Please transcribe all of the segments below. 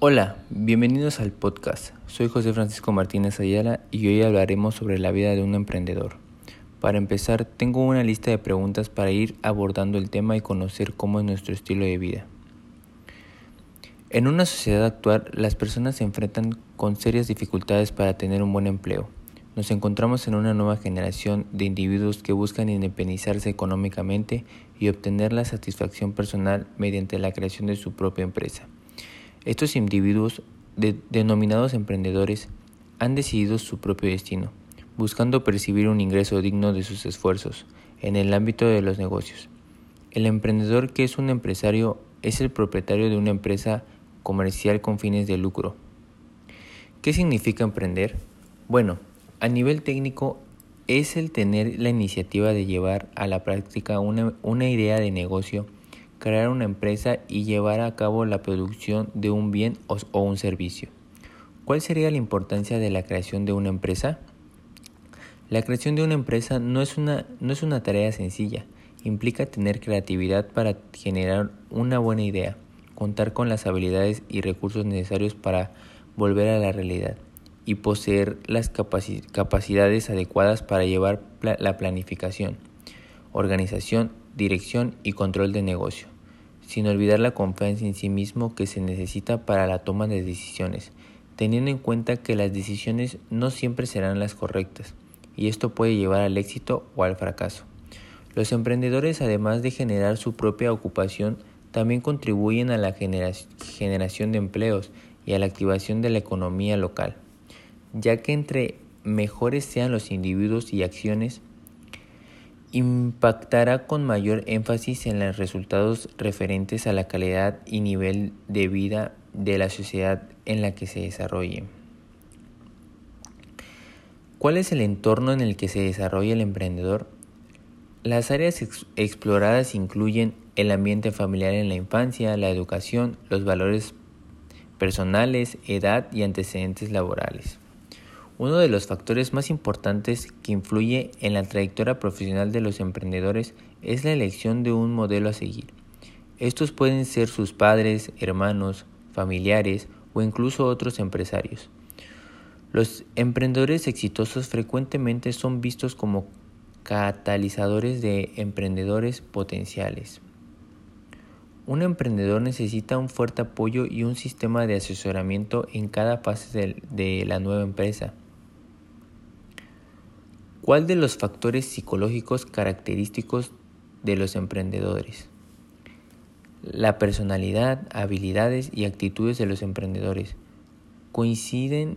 Hola, bienvenidos al podcast. Soy José Francisco Martínez Ayala y hoy hablaremos sobre la vida de un emprendedor. Para empezar, tengo una lista de preguntas para ir abordando el tema y conocer cómo es nuestro estilo de vida. En una sociedad actual, las personas se enfrentan con serias dificultades para tener un buen empleo. Nos encontramos en una nueva generación de individuos que buscan independizarse económicamente y obtener la satisfacción personal mediante la creación de su propia empresa. Estos individuos, denominados emprendedores, han decidido su propio destino, buscando percibir un ingreso digno de sus esfuerzos en el ámbito de los negocios. El emprendedor que es un empresario es el propietario de una empresa comercial con fines de lucro. ¿Qué significa emprender? Bueno, a nivel técnico es el tener la iniciativa de llevar a la práctica una, una idea de negocio crear una empresa y llevar a cabo la producción de un bien o, un servicio. ¿Cuál sería la importancia de la creación de una empresa? La creación de una empresa no es una, no es una tarea sencilla, implica tener creatividad para generar una buena idea, contar con las habilidades y recursos necesarios para volver a la realidad y poseer las capacidades adecuadas para llevar la planificación, organización dirección y control de negocio, sin olvidar la confianza en sí mismo que se necesita para la toma de decisiones, teniendo en cuenta que las decisiones no siempre serán las correctas, y esto puede llevar al éxito o al fracaso. Los emprendedores, además de generar su propia ocupación, también contribuyen a la generación de empleos y a la activación de la economía local, ya que entre mejores sean los individuos y acciones, impactará con mayor énfasis en los resultados referentes a la calidad y nivel de vida de la sociedad en la que se desarrolle. ¿Cuál es el entorno en el que se desarrolla el emprendedor? Las áreas exploradas incluyen el ambiente familiar en la infancia, la educación, los valores personales, edad y antecedentes laborales. Uno de los factores más importantes que influye en la trayectoria profesional de los emprendedores es la elección de un modelo a seguir. Estos pueden ser sus padres, hermanos, familiares o incluso otros empresarios. Los emprendedores exitosos frecuentemente son vistos como catalizadores de emprendedores potenciales. Un emprendedor necesita un fuerte apoyo y un sistema de asesoramiento en cada fase de, la nueva empresa. ¿Cuál de los factores psicológicos característicos de los emprendedores? La personalidad, habilidades y actitudes de los emprendedores coinciden,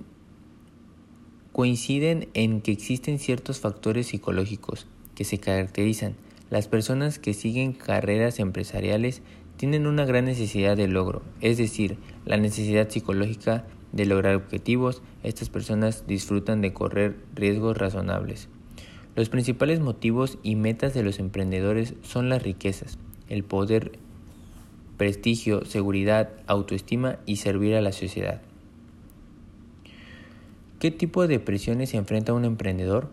coinciden en que existen ciertos factores psicológicos que se caracterizan. Las personas que siguen carreras empresariales tienen una gran necesidad de logro, es decir, la necesidad psicológica de lograr objetivos. Estas personas disfrutan de correr riesgos razonables. Los principales motivos y metas de los emprendedores son las riquezas, el poder, prestigio, seguridad, autoestima y servir a la sociedad. ¿Qué tipo de presiones se enfrenta un emprendedor?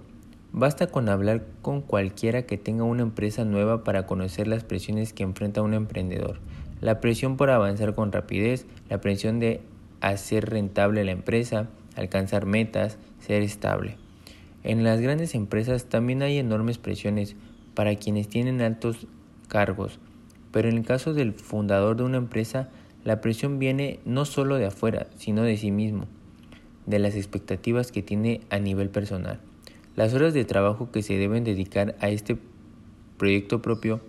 Basta con hablar con cualquiera que tenga una empresa nueva para conocer las presiones que enfrenta un emprendedor. La presión por avanzar con rapidez, la presión de hacer rentable la empresa, alcanzar metas, ser estable. En las grandes empresas también hay enormes presiones para quienes tienen altos cargos, pero en el caso del fundador de una empresa, la presión viene no solo de afuera, sino de sí mismo, de las expectativas que tiene a nivel personal. Las horas de trabajo que se deben dedicar a este proyecto propio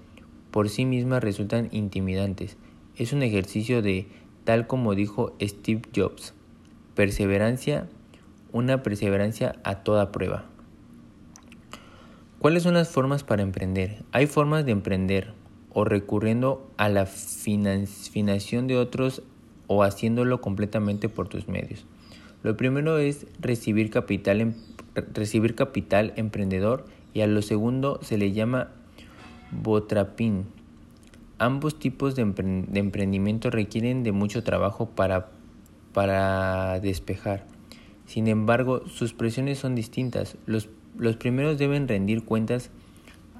por sí mismas resultan intimidantes. Es un ejercicio de, tal como dijo Steve Jobs, perseverancia una perseverancia a toda prueba. ¿Cuáles son las formas para emprender? Hay formas de emprender o recurriendo a la financiación de otros o haciéndolo completamente por tus medios. Lo primero es recibir capital, em, recibir capital emprendedor y a lo segundo se le llama botrapin. Ambos tipos de, emprendimiento requieren de mucho trabajo para, para despejar. Sin embargo, sus presiones son distintas. Los, primeros deben rendir cuentas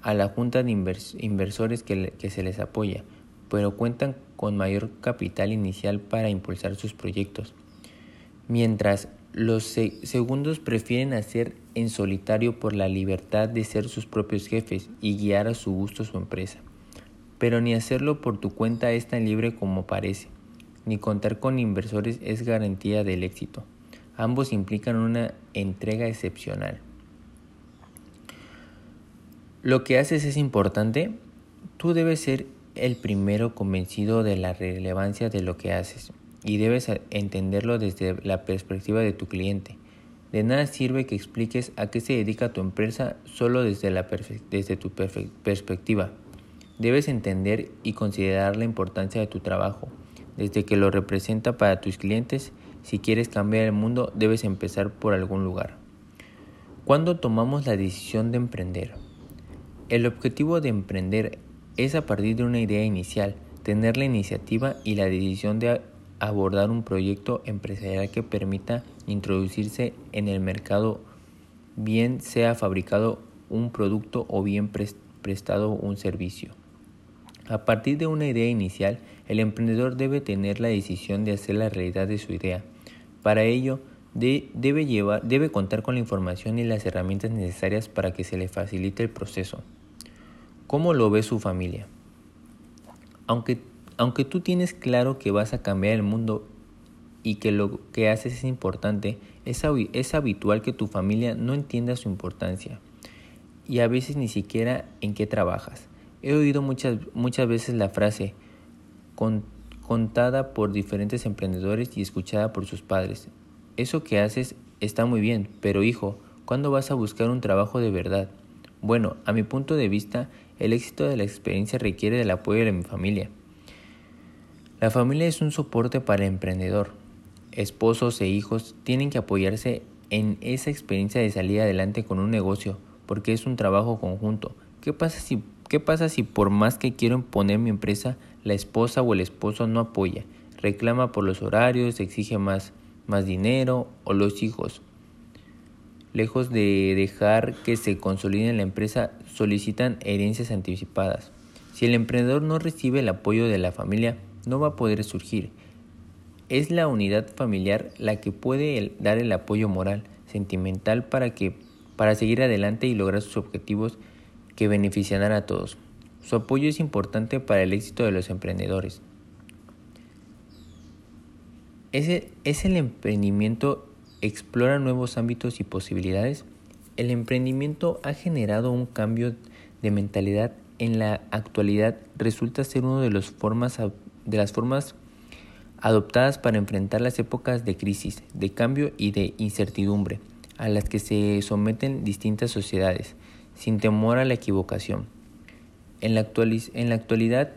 a la junta de inversores que, se les apoya, pero cuentan con mayor capital inicial para impulsar sus proyectos, mientras los segundos prefieren hacer en solitario por la libertad de ser sus propios jefes y guiar a su gusto su empresa. Pero ni hacerlo por tu cuenta es tan libre como parece, ni contar con inversores es garantía del éxito. Ambos implican una entrega excepcional. Lo que haces es importante. Tú debes ser el primero convencido de la relevancia de lo que haces y debes entenderlo desde la perspectiva de tu cliente. De nada sirve que expliques a qué se dedica tu empresa solo desde, la desde tu perspectiva. Debes entender y considerar la importancia de tu trabajo, desde que lo representa para tus clientes. Si quieres cambiar el mundo, debes empezar por algún lugar. ¿Cuándo tomamos la decisión de emprender? El objetivo de emprender es a partir de una idea inicial, tener la iniciativa y la decisión de abordar un proyecto empresarial que permita introducirse en el mercado, bien sea fabricado un producto o bien prestado un servicio. A partir de una idea inicial, el emprendedor debe tener la decisión de hacer la realidad de su idea. Para ello, debe, llevar, debe contar con la información y las herramientas necesarias para que se le facilite el proceso. ¿Cómo lo ve su familia? Aunque, aunque tú tienes claro que vas a cambiar el mundo y que lo que haces es importante, es, es habitual que tu familia no entienda su importancia y a veces ni siquiera en qué trabajas. He oído muchas, muchas veces la frase contada por diferentes emprendedores y escuchada por sus padres. Eso que haces está muy bien, pero hijo, ¿cuándo vas a buscar un trabajo de verdad? Bueno, a mi punto de vista, el éxito de la experiencia requiere del apoyo de mi familia. La familia es un soporte para el emprendedor. Esposos e hijos tienen que apoyarse en esa experiencia de salir adelante con un negocio, porque es un trabajo conjunto. ¿Qué pasa si, qué pasa si por más que quiero imponer mi empresa, la esposa o el esposo no apoya, reclama por los horarios, exige más, más dinero o los hijos? Lejos de dejar que se consolide la empresa, solicitan herencias anticipadas. Si el emprendedor no recibe el apoyo de la familia, no va a poder surgir. Es la unidad familiar la que puede dar el apoyo moral, sentimental para que para seguir adelante y lograr sus objetivos que beneficiarán a todos. Su apoyo es importante para el éxito de los emprendedores. Es es el emprendimiento explora nuevos ámbitos y posibilidades, el emprendimiento ha generado un cambio de mentalidad en la actualidad resulta ser una de, las formas adoptadas para enfrentar las épocas de crisis, de cambio y de incertidumbre a las que se someten distintas sociedades, sin temor a la equivocación. En la, en la actualidad,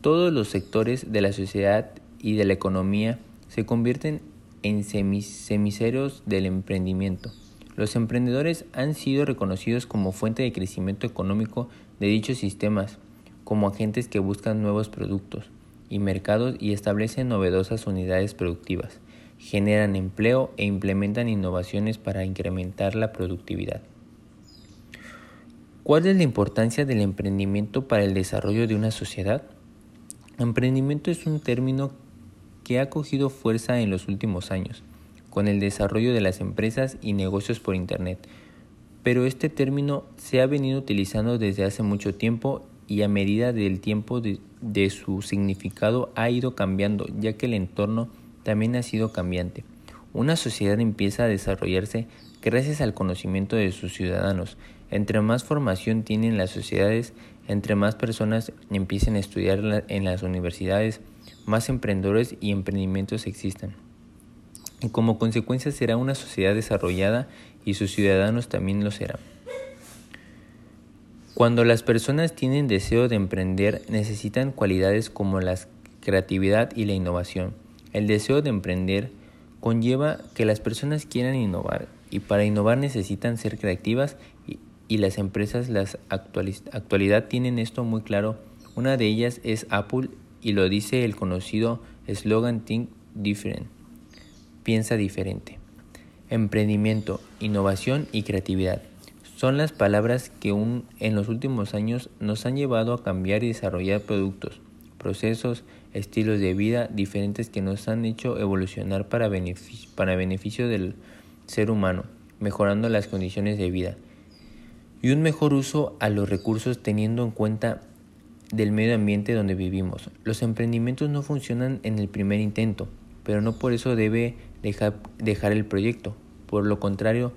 todos los sectores de la sociedad y de la economía se convierten en semiceros del emprendimiento. Los emprendedores han sido reconocidos como fuente de crecimiento económico de dichos sistemas, como agentes que buscan nuevos productos y mercados y establecen novedosas unidades productivas, generan empleo e implementan innovaciones para incrementar la productividad. ¿Cuál es la importancia del emprendimiento para el desarrollo de una sociedad? Emprendimiento es un término que ha cogido fuerza en los últimos años, con el desarrollo de las empresas y negocios por Internet. Pero este término se ha venido utilizando desde hace mucho tiempo y a medida del tiempo de, su significado ha ido cambiando, ya que el entorno también ha sido cambiante. Una sociedad empieza a desarrollarse gracias al conocimiento de sus ciudadanos. Entre más formación tienen las sociedades, entre más personas empiecen a estudiar en las universidades, más emprendedores y emprendimientos existan. Y como consecuencia será una sociedad desarrollada y sus ciudadanos también lo serán. Cuando las personas tienen deseo de emprender, necesitan cualidades como la creatividad y la innovación. El deseo de emprender conlleva que las personas quieran innovar y para innovar necesitan ser creativas y, las empresas las actualidad tienen esto muy claro. Una de ellas es Apple y lo dice el conocido eslogan Think Different, piensa diferente. Emprendimiento, innovación y creatividad son las palabras que en los últimos años nos han llevado a cambiar y desarrollar productos, procesos, estilos de vida diferentes que nos han hecho evolucionar para beneficio, para beneficio del ser humano, mejorando las condiciones de vida y un mejor uso a los recursos teniendo en cuenta del medio ambiente donde vivimos. Los emprendimientos no funcionan en el primer intento, pero no por eso debe dejar, dejar el proyecto. Por lo contrario,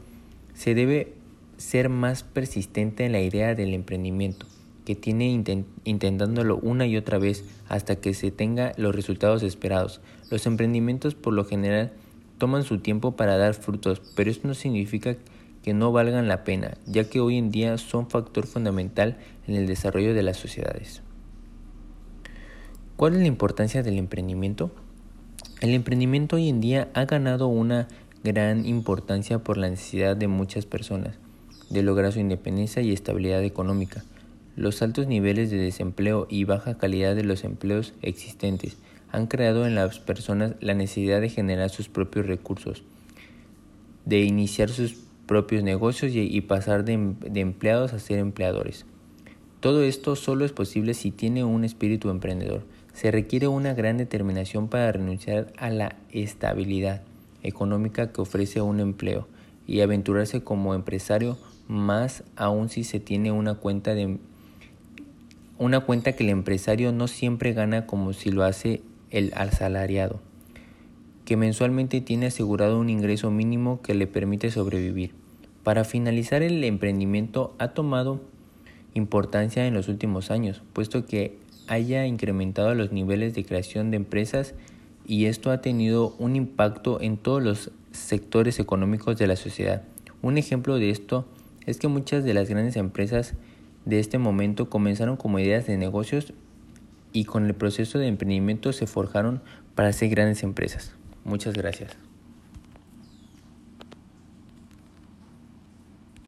se debe ser más persistente en la idea del emprendimiento, que tiene intentándolo una y otra vez hasta que se tenga los resultados esperados. Los emprendimientos por lo general toman su tiempo para dar frutos, pero esto no significa que no valgan la pena, ya que hoy en día son factor fundamental en el desarrollo de las sociedades. ¿Cuál es la importancia del emprendimiento? El emprendimiento hoy en día ha ganado una gran importancia por la necesidad de muchas personas de lograr su independencia y estabilidad económica. Los altos niveles de desempleo y baja calidad de los empleos existentes han creado en las personas la necesidad de generar sus propios recursos, de iniciar sus propios negocios y, pasar de, de empleados a ser empleadores. Todo esto solo es posible si tiene un espíritu emprendedor. Se requiere una gran determinación para renunciar a la estabilidad económica que ofrece un empleo y aventurarse como empresario más aún si se tiene una cuenta de una cuenta que el empresario no siempre gana como si lo hace el asalariado que mensualmente tiene asegurado un ingreso mínimo que le permite sobrevivir. Para finalizar, el emprendimiento ha tomado importancia en los últimos años, puesto que haya incrementado los niveles de creación de empresas y esto ha tenido un impacto en todos los sectores económicos de la sociedad. Un ejemplo de esto es que muchas de las grandes empresas de este momento comenzaron como ideas de negocios y con el proceso de emprendimiento se forjaron para ser grandes empresas. Muchas gracias.